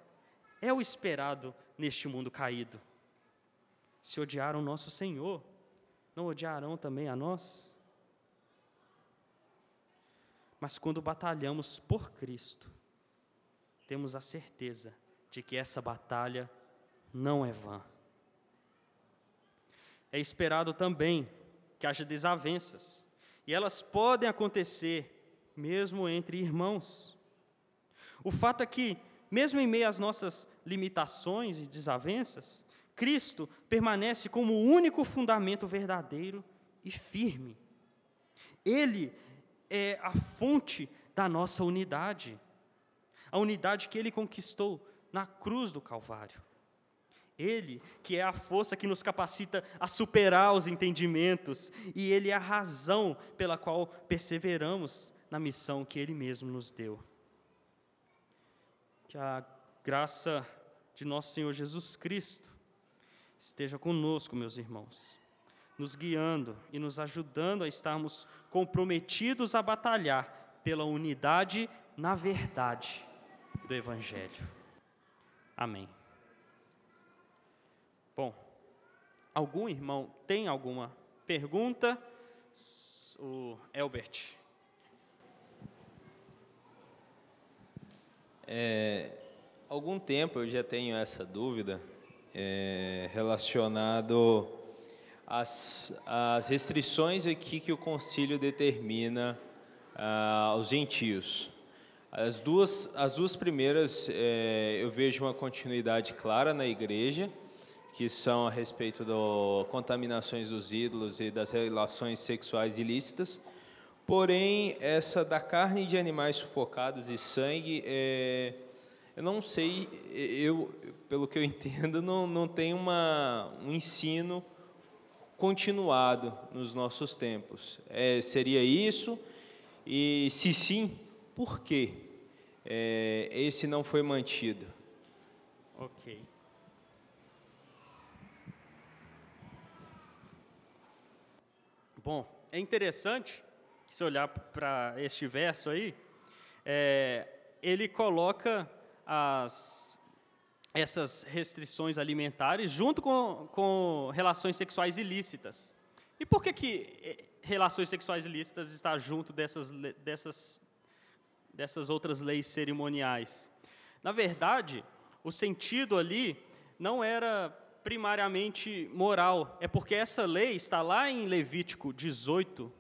é o esperado neste mundo caído. Se odiaram nosso Senhor, não odiarão também a nós? Mas quando batalhamos por Cristo, temos a certeza de que essa batalha não é vã. É esperado também que haja desavenças, e elas podem acontecer mesmo entre irmãos. O fato é que mesmo em meio às nossas limitações e desavenças, Cristo permanece como o único fundamento verdadeiro e firme. Ele é a fonte da nossa unidade, a unidade que ele conquistou na cruz do Calvário. Ele, que é a força que nos capacita a superar os entendimentos, e Ele é a razão pela qual perseveramos na missão que Ele mesmo nos deu. Que a graça de nosso Senhor Jesus Cristo esteja conosco, meus irmãos, nos guiando e nos ajudando a estarmos comprometidos a batalhar pela unidade na verdade do Evangelho. Amém. Bom, algum irmão tem alguma pergunta? O Elbert. É, algum tempo eu já tenho essa dúvida é, relacionado às, às restrições aqui que o concílio determina ah, aos gentios. As duas, as duas primeiras é, eu vejo uma continuidade clara na igreja, que são a respeito das contaminações dos ídolos e das relações sexuais ilícitas. Porém, essa da carne de animais sufocados e sangue, é, eu não sei, eu, pelo que eu entendo, não, não tem uma, um ensino continuado nos nossos tempos. É, seria isso? E se sim, por que é, esse não foi mantido? Ok. Bom, é interessante que se olhar para este verso aí, é, ele coloca as, essas restrições alimentares junto com, com relações sexuais ilícitas. E por que, que é, relações sexuais ilícitas está junto dessas, dessas, dessas outras leis cerimoniais? Na verdade, o sentido ali não era primariamente moral, é porque essa lei está lá em Levítico 18.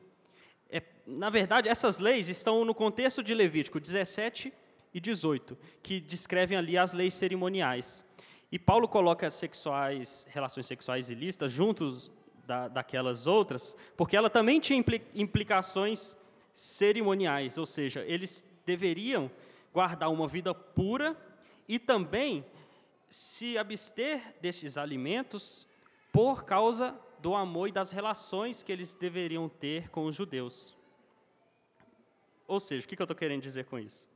É, na verdade, essas leis estão no contexto de Levítico 17 e 18, que descrevem ali as leis cerimoniais. E Paulo coloca sexuais, relações sexuais ilícitas juntos da, daquelas outras, porque ela também tinha implicações cerimoniais, ou seja, eles deveriam guardar uma vida pura e também se abster desses alimentos por causa do amor e das relações que eles deveriam ter com os judeus. Ou seja, o que eu estou querendo dizer com isso?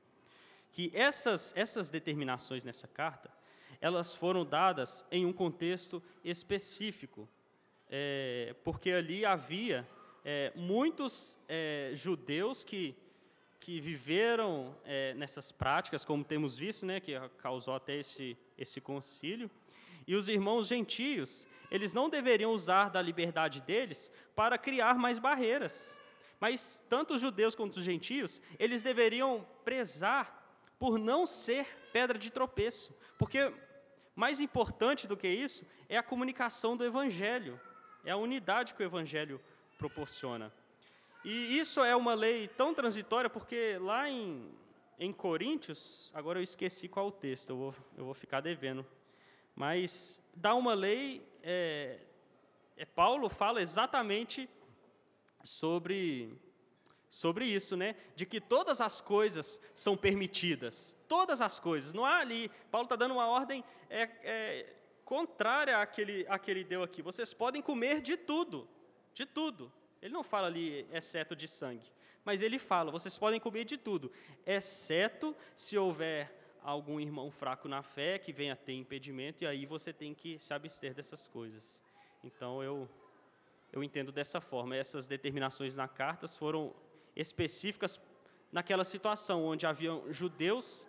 Que essas, essas determinações nessa carta, elas foram dadas em um contexto específico, é, porque ali havia é, muitos é, judeus que que viveram é, nessas práticas, como temos visto, né, que causou até esse, esse concílio. E os irmãos gentios, eles não deveriam usar da liberdade deles para criar mais barreiras. Mas tanto os judeus quanto os gentios, eles deveriam prezar por não ser pedra de tropeço. Porque mais importante do que isso é a comunicação do evangelho, é a unidade que o evangelho proporciona. E isso é uma lei tão transitória porque lá em, em Coríntios, agora eu esqueci qual o texto, eu vou, eu vou ficar devendo. Mas dá uma lei, é, é, Paulo fala exatamente sobre, sobre isso, né? De que todas as coisas são permitidas, todas as coisas. Não há ali, Paulo está dando uma ordem é, é, contrária àquele, àquele deu aqui. Vocês podem comer de tudo, de tudo. Ele não fala ali, exceto de sangue. Mas ele fala: vocês podem comer de tudo, exceto se houver algum irmão fraco na fé que venha ter impedimento, e aí você tem que se abster dessas coisas. Então eu, eu entendo dessa forma. Essas determinações na carta foram específicas naquela situação onde haviam judeus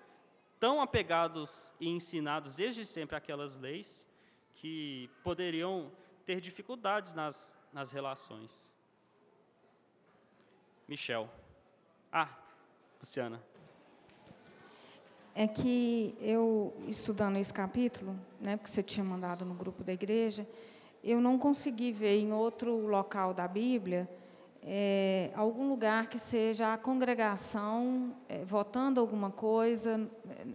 tão apegados e ensinados desde sempre aquelas leis que poderiam ter dificuldades nas, nas relações. Michel. Ah, Luciana. É que eu, estudando esse capítulo, né, porque você tinha mandado no grupo da igreja, eu não consegui ver em outro local da Bíblia é, algum lugar que seja a congregação é, votando alguma coisa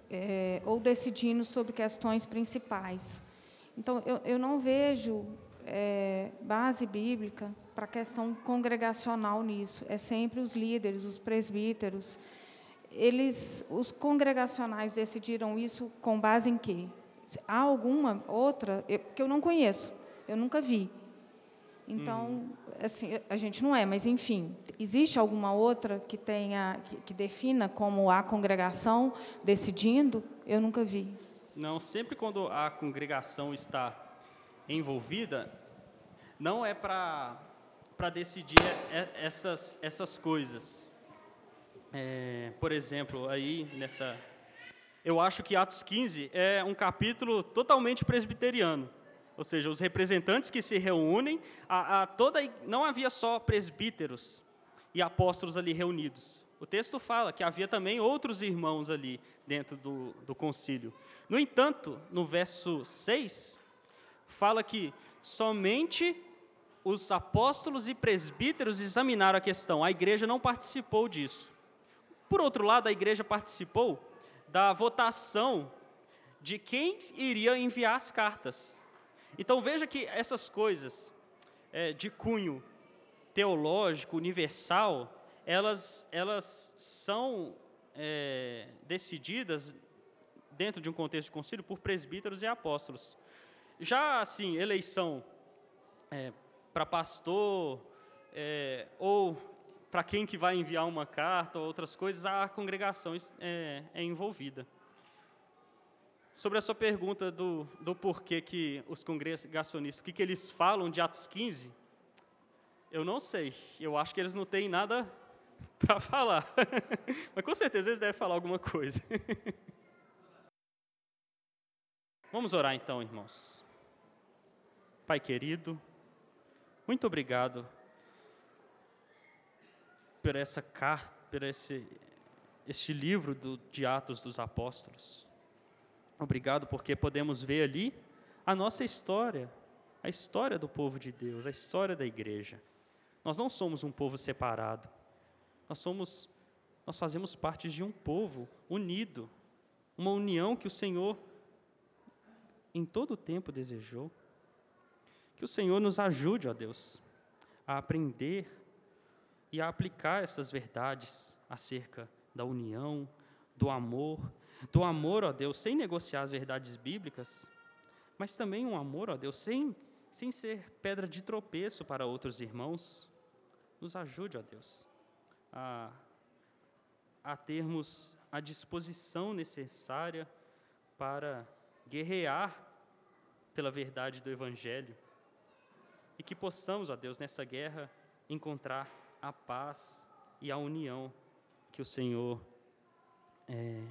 é, ou decidindo sobre questões principais. Então, eu, eu não vejo é, base bíblica para a questão congregacional nisso. É sempre os líderes, os presbíteros. Eles, os congregacionais decidiram isso com base em quê? Há alguma outra eu, que eu não conheço, eu nunca vi. Então, hum. assim, a gente não é, mas enfim, existe alguma outra que tenha que, que defina como a congregação decidindo? Eu nunca vi. Não, sempre quando a congregação está envolvida, não é para decidir essas, essas coisas. É, por exemplo, aí nessa. Eu acho que Atos 15 é um capítulo totalmente presbiteriano. Ou seja, os representantes que se reúnem, a, a toda, não havia só presbíteros e apóstolos ali reunidos. O texto fala que havia também outros irmãos ali dentro do, do concílio. No entanto, no verso 6, fala que somente os apóstolos e presbíteros examinaram a questão, a igreja não participou disso. Por outro lado, a igreja participou da votação de quem iria enviar as cartas. Então veja que essas coisas é, de cunho teológico, universal, elas, elas são é, decididas dentro de um contexto de concílio por presbíteros e apóstolos. Já assim, eleição é, para pastor é, ou para quem que vai enviar uma carta ou outras coisas, a congregação é, é envolvida. Sobre a sua pergunta do, do porquê que os congregacionistas, o que, que eles falam de Atos 15, eu não sei. Eu acho que eles não têm nada para falar. Mas com certeza eles devem falar alguma coisa. Vamos orar então, irmãos. Pai querido, muito obrigado por essa carta, por esse, este livro do, de Atos dos Apóstolos. Obrigado porque podemos ver ali a nossa história, a história do povo de Deus, a história da igreja. Nós não somos um povo separado. Nós somos nós fazemos parte de um povo unido, uma união que o Senhor em todo o tempo desejou. Que o Senhor nos ajude, ó Deus, a aprender e a aplicar essas verdades acerca da união, do amor, do amor, ó Deus, sem negociar as verdades bíblicas, mas também um amor, ó Deus, sem, sem ser pedra de tropeço para outros irmãos. Nos ajude, ó Deus, a, a termos a disposição necessária para guerrear pela verdade do Evangelho e que possamos, ó Deus, nessa guerra encontrar a paz e a união que o Senhor é,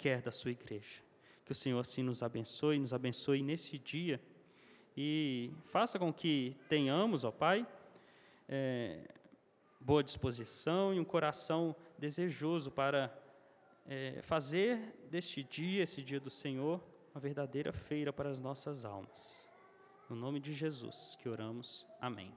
quer da sua igreja. Que o Senhor assim nos abençoe, nos abençoe nesse dia e faça com que tenhamos, ó Pai, é, boa disposição e um coração desejoso para é, fazer deste dia, esse dia do Senhor, uma verdadeira feira para as nossas almas. No nome de Jesus que oramos. Amém.